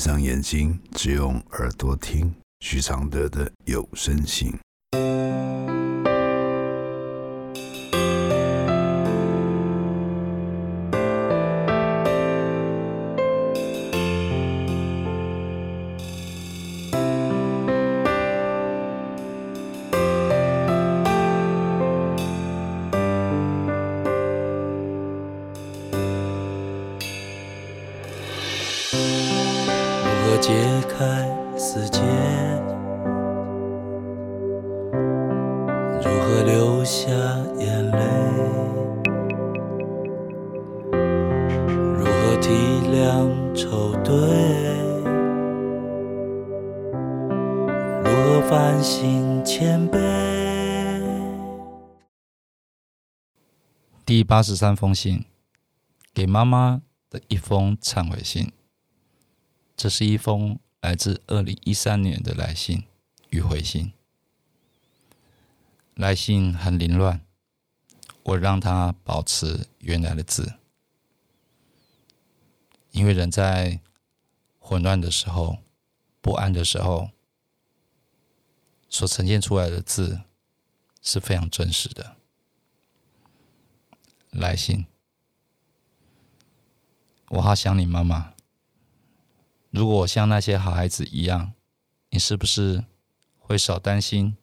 闭上眼睛，只用耳朵听徐常德的有声信。解开死结？如何流下眼泪？如何体谅愁对？如何反省谦卑？第八十三封信，给妈妈的一封忏悔信。这是一封来自二零一三年的来信与回信。来信很凌乱，我让它保持原来的字，因为人在混乱的时候、不安的时候，所呈现出来的字是非常真实的。来信，我好想你妈妈。如果我像那些好孩子一样，你是不是会少担心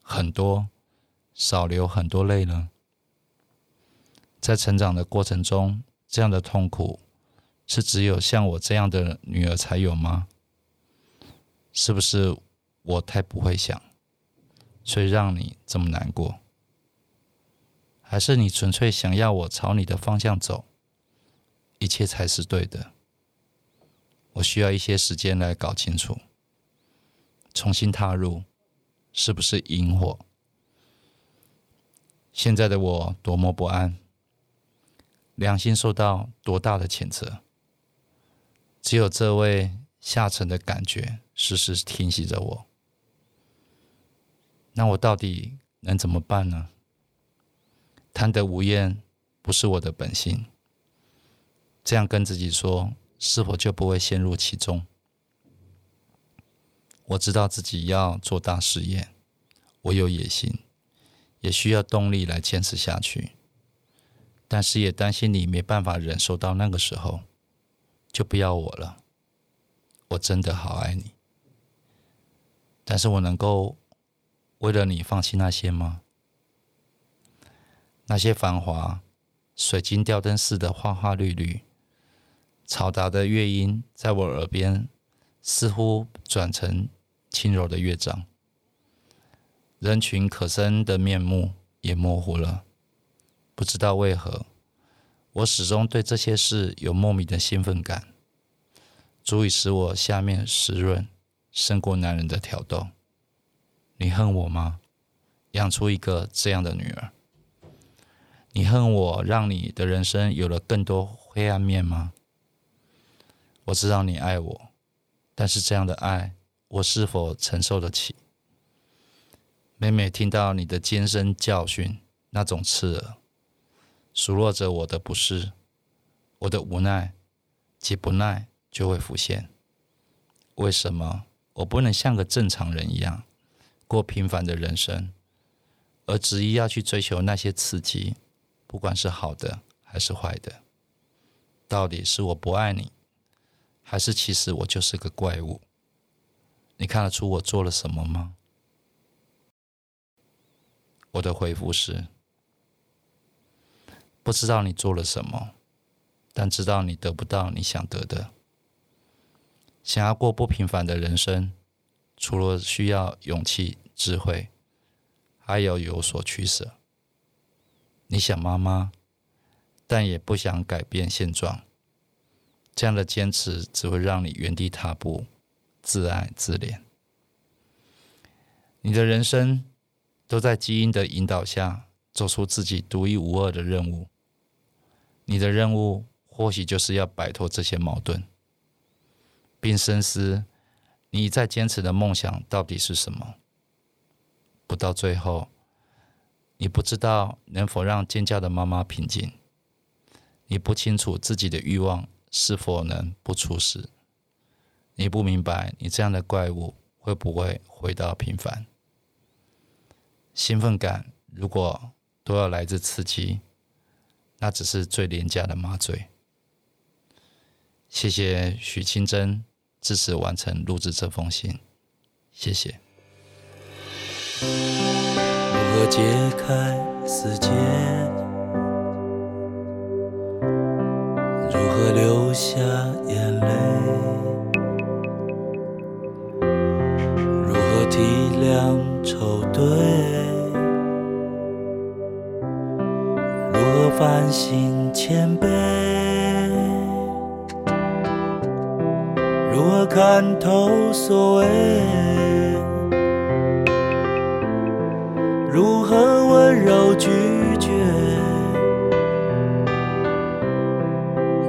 很多，少流很多泪呢？在成长的过程中，这样的痛苦是只有像我这样的女儿才有吗？是不是我太不会想，所以让你这么难过？还是你纯粹想要我朝你的方向走，一切才是对的？我需要一些时间来搞清楚，重新踏入是不是引火？现在的我多么不安，良心受到多大的谴责？只有这位下沉的感觉时时提醒着我。那我到底能怎么办呢？贪得无厌不是我的本性，这样跟自己说。是否就不会陷入其中？我知道自己要做大事业，我有野心，也需要动力来坚持下去。但是也担心你没办法忍受到那个时候，就不要我了。我真的好爱你，但是我能够为了你放弃那些吗？那些繁华、水晶吊灯似的花花绿绿。嘈杂的乐音在我耳边，似乎转成轻柔的乐章。人群可憎的面目也模糊了。不知道为何，我始终对这些事有莫名的兴奋感，足以使我下面湿润，胜过男人的挑逗。你恨我吗？养出一个这样的女儿？你恨我让你的人生有了更多灰暗面吗？我知道你爱我，但是这样的爱，我是否承受得起？每每听到你的尖声教训，那种刺耳，数落着我的不是，我的无奈及不耐就会浮现。为什么我不能像个正常人一样过平凡的人生，而执意要去追求那些刺激，不管是好的还是坏的？到底是我不爱你？还是其实我就是个怪物？你看得出我做了什么吗？我的回复是：不知道你做了什么，但知道你得不到你想得的。想要过不平凡的人生，除了需要勇气、智慧，还要有所取舍。你想妈妈，但也不想改变现状。这样的坚持只会让你原地踏步，自爱自怜。你的人生都在基因的引导下，做出自己独一无二的任务。你的任务或许就是要摆脱这些矛盾，并深思你在坚持的梦想到底是什么。不到最后，你不知道能否让尖叫的妈妈平静，你不清楚自己的欲望。是否能不出事？你不明白，你这样的怪物会不会回到平凡？兴奋感如果都要来自刺激，那只是最廉价的麻醉。谢谢许清真支持完成录制这封信，谢谢。如何解开死结？流下眼泪？如何体谅愁对？如何反省谦卑？如何看透所谓？如何温柔拒